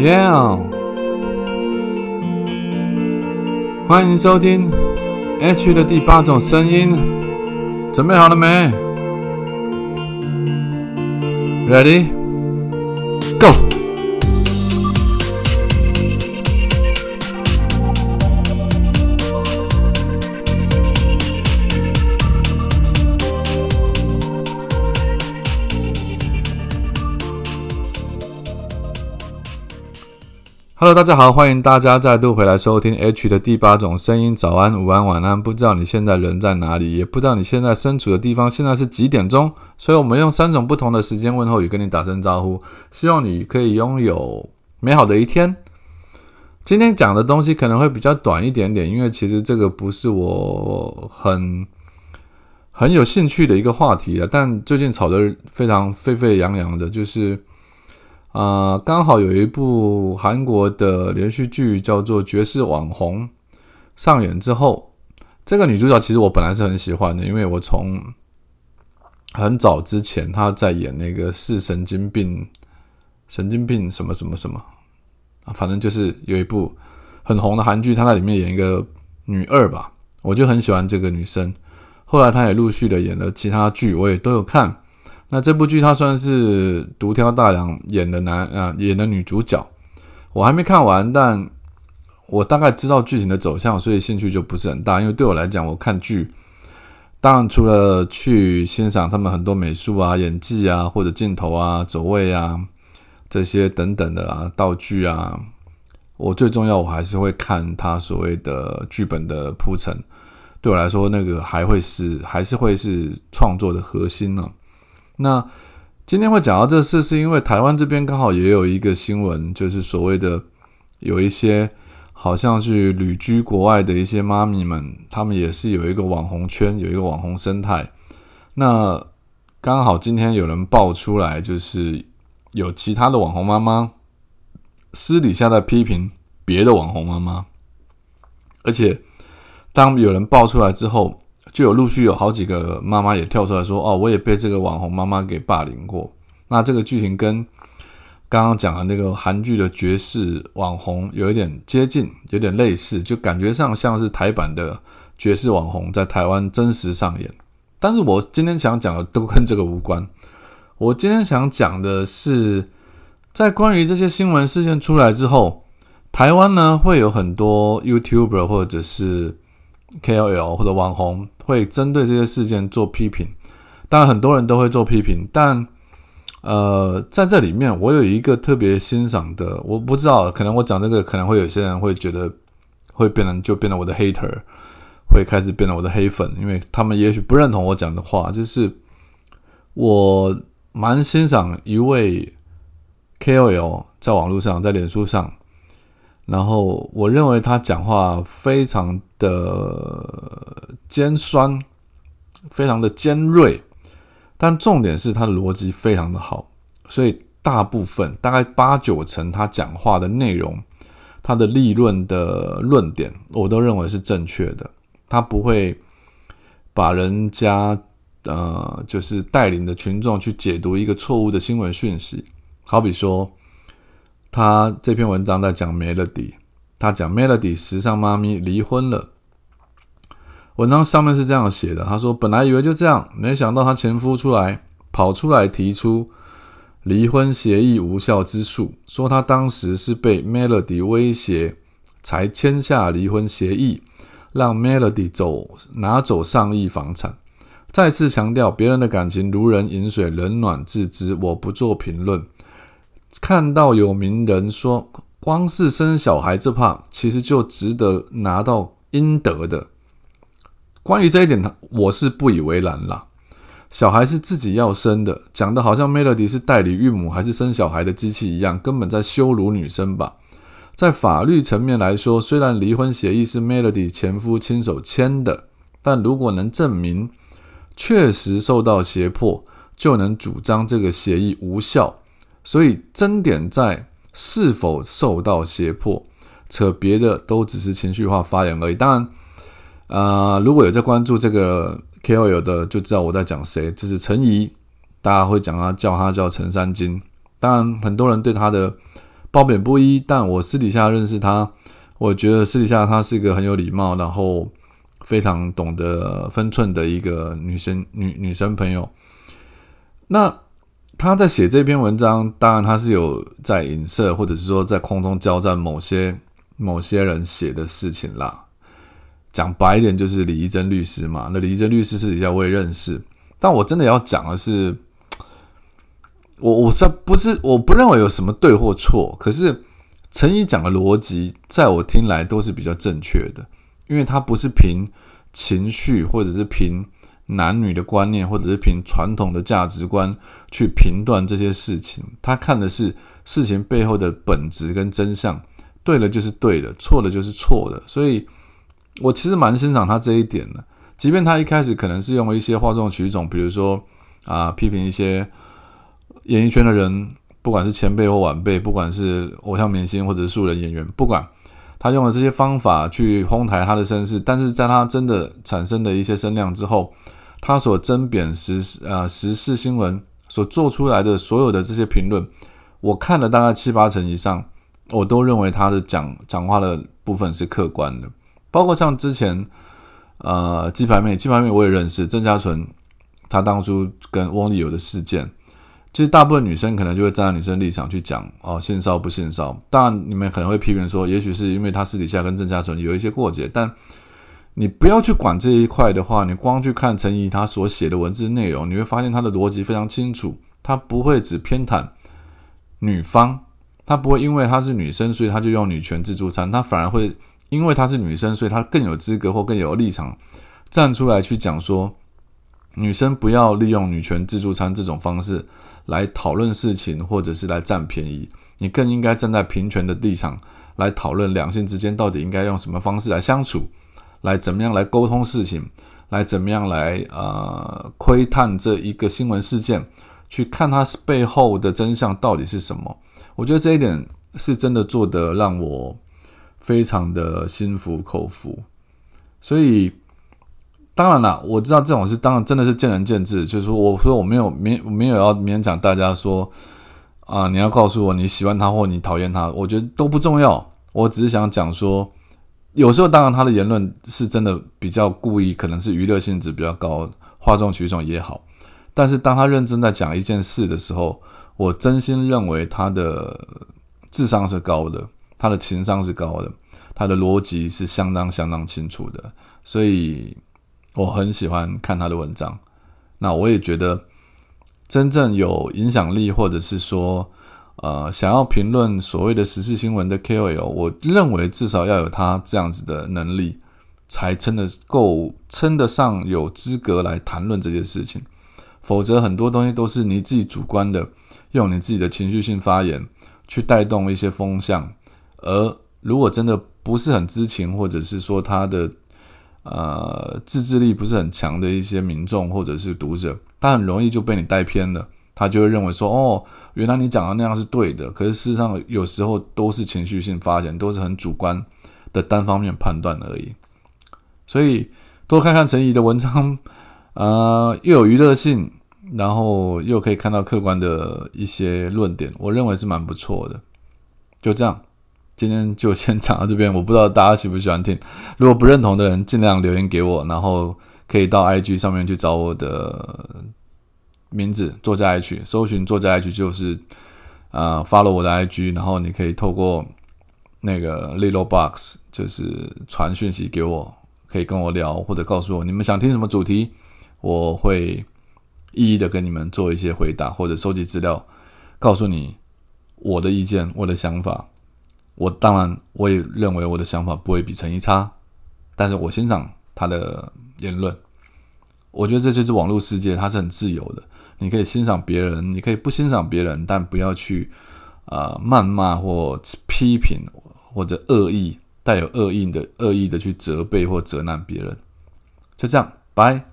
Yeah，欢迎收听 H 的第八种声音，准备好了没？Ready Go！Hello，大家好，欢迎大家再度回来收听 H 的第八种声音。早安、午安、晚安。不知道你现在人在哪里，也不知道你现在身处的地方现在是几点钟，所以我们用三种不同的时间问候语跟你打声招呼，希望你可以拥有美好的一天。今天讲的东西可能会比较短一点点，因为其实这个不是我很很有兴趣的一个话题啊，但最近炒得非常沸沸扬扬的，就是。啊，刚好有一部韩国的连续剧叫做《绝世网红》上演之后，这个女主角其实我本来是很喜欢的，因为我从很早之前她在演那个是神经病、神经病什么什么什么啊，反正就是有一部很红的韩剧，她在里面演一个女二吧，我就很喜欢这个女生。后来她也陆续的演了其他剧，我也都有看。那这部剧她算是独挑大梁演的男啊演的女主角，我还没看完，但我大概知道剧情的走向，所以兴趣就不是很大。因为对我来讲，我看剧当然除了去欣赏他们很多美术啊、演技啊，或者镜头啊、走位啊这些等等的啊道具啊，我最重要我还是会看他所谓的剧本的铺陈。对我来说，那个还会是还是会是创作的核心呢。那今天会讲到这事，是因为台湾这边刚好也有一个新闻，就是所谓的有一些好像是旅居国外的一些妈咪们，他们也是有一个网红圈，有一个网红生态。那刚好今天有人爆出来，就是有其他的网红妈妈私底下在批评别的网红妈妈，而且当有人爆出来之后。就有陆续有好几个妈妈也跳出来说：“哦，我也被这个网红妈妈给霸凌过。”那这个剧情跟刚刚讲的那个韩剧的绝世网红有一点接近，有点类似，就感觉上像是台版的绝世网红在台湾真实上演。但是我今天想讲的都跟这个无关。我今天想讲的是，在关于这些新闻事件出来之后，台湾呢会有很多 YouTuber 或者是 KOL 或者网红。会针对这些事件做批评，当然很多人都会做批评，但呃，在这里面我有一个特别欣赏的，我不知道，可能我讲这个可能会有些人会觉得会变成就变成我的 hater，会开始变成我的黑粉，因为他们也许不认同我讲的话，就是我蛮欣赏一位 KOL 在网络上，在脸书上。然后我认为他讲话非常的尖酸，非常的尖锐，但重点是他的逻辑非常的好，所以大部分大概八九成他讲话的内容，他的立论的论点，我都认为是正确的。他不会把人家呃，就是带领的群众去解读一个错误的新闻讯息，好比说。他这篇文章在讲 Melody，他讲 Melody 时尚妈咪离婚了。文章上面是这样写的：他说，本来以为就这样，没想到他前夫出来跑出来提出离婚协议无效之诉，说他当时是被 Melody 威胁才签下离婚协议，让 Melody 走拿走上亿房产。再次强调，别人的感情如人饮水，冷暖自知，我不做评论。看到有名人说，光是生小孩这怕其实就值得拿到应得的。关于这一点，他我是不以为然啦。小孩是自己要生的，讲的好像 Melody 是代理孕母还是生小孩的机器一样，根本在羞辱女生吧。在法律层面来说，虽然离婚协议是 Melody 前夫亲手签的，但如果能证明确实受到胁迫，就能主张这个协议无效。所以，争点在是否受到胁迫，扯别的都只是情绪化发言而已。当然，呃，如果有在关注这个 KOL 的，就知道我在讲谁，就是陈怡，大家会讲他叫他叫陈三金。当然，很多人对他的褒贬不一，但我私底下认识他，我觉得私底下他是一个很有礼貌，然后非常懂得分寸的一个女生女女生朋友。那他在写这篇文章，当然他是有在影射，或者是说在空中交战某些某些人写的事情啦。讲白一点，就是李怡珍律师嘛。那李怡珍律师私底下我也认识，但我真的要讲的是。我我是不是我不认为有什么对或错，可是陈怡讲的逻辑，在我听来都是比较正确的，因为他不是凭情绪，或者是凭男女的观念，或者是凭传统的价值观去评断这些事情，他看的是事情背后的本质跟真相，对了就是对的，错了就是错的，所以我其实蛮欣赏他这一点的，即便他一开始可能是用一些哗众取宠，比如说啊批评一些。演艺圈的人，不管是前辈或晚辈，不管是偶像明星或者是素人演员，不管他用了这些方法去哄抬他的身世，但是在他真的产生的一些声量之后，他所争辩时呃时事新闻所做出来的所有的这些评论，我看了大概七八成以上，我都认为他的讲讲话的部分是客观的，包括像之前呃鸡排妹，鸡排妹我也认识郑嘉纯，他当初跟翁立友的事件。其实大部分女生可能就会站在女生立场去讲哦，性骚不性骚当然，你们可能会批评说，也许是因为他私底下跟郑嘉纯有一些过节。但你不要去管这一块的话，你光去看陈怡他所写的文字内容，你会发现他的逻辑非常清楚。他不会只偏袒女方，他不会因为她是女生，所以他就用女权自助餐。他反而会因为她是女生，所以他更有资格或更有立场站出来去讲说，女生不要利用女权自助餐这种方式。来讨论事情，或者是来占便宜，你更应该站在平权的立场来讨论两性之间到底应该用什么方式来相处，来怎么样来沟通事情，来怎么样来呃窥探这一个新闻事件，去看它背后的真相到底是什么。我觉得这一点是真的做得让我非常的心服口服，所以。当然了，我知道这种事当然真的是见仁见智。就是说，我说我没有没没有要勉强大家说啊，你要告诉我你喜欢他或你讨厌他，我觉得都不重要。我只是想讲说，有时候当然他的言论是真的比较故意，可能是娱乐性质比较高，哗众取宠也好。但是当他认真在讲一件事的时候，我真心认为他的智商是高的，他的情商是高的，他的逻辑是相当相当清楚的，所以。我很喜欢看他的文章，那我也觉得真正有影响力，或者是说，呃，想要评论所谓的时事新闻的 KOL，我认为至少要有他这样子的能力，才称得够称得上有资格来谈论这件事情。否则，很多东西都是你自己主观的，用你自己的情绪性发言去带动一些风向，而如果真的不是很知情，或者是说他的。呃，自制力不是很强的一些民众或者是读者，他很容易就被你带偏了，他就会认为说，哦，原来你讲的那样是对的，可是事实上有时候都是情绪性发言，都是很主观的单方面判断而已。所以多看看陈怡的文章，呃，又有娱乐性，然后又可以看到客观的一些论点，我认为是蛮不错的。就这样。今天就先讲到这边，我不知道大家喜不喜欢听。如果不认同的人，尽量留言给我，然后可以到 IG 上面去找我的名字“作家 H”，搜寻“作家 H” 就是呃 follow 我的 IG，然后你可以透过那个 Little Box 就是传讯息给我，可以跟我聊，或者告诉我你们想听什么主题，我会一一的跟你们做一些回答，或者收集资料，告诉你我的意见、我的想法。我当然，我也认为我的想法不会比陈一差，但是我欣赏他的言论。我觉得这就是网络世界，它是很自由的。你可以欣赏别人，你可以不欣赏别人，但不要去啊谩骂或批评或者恶意带有恶意的恶意的去责备或责难别人。就这样，拜。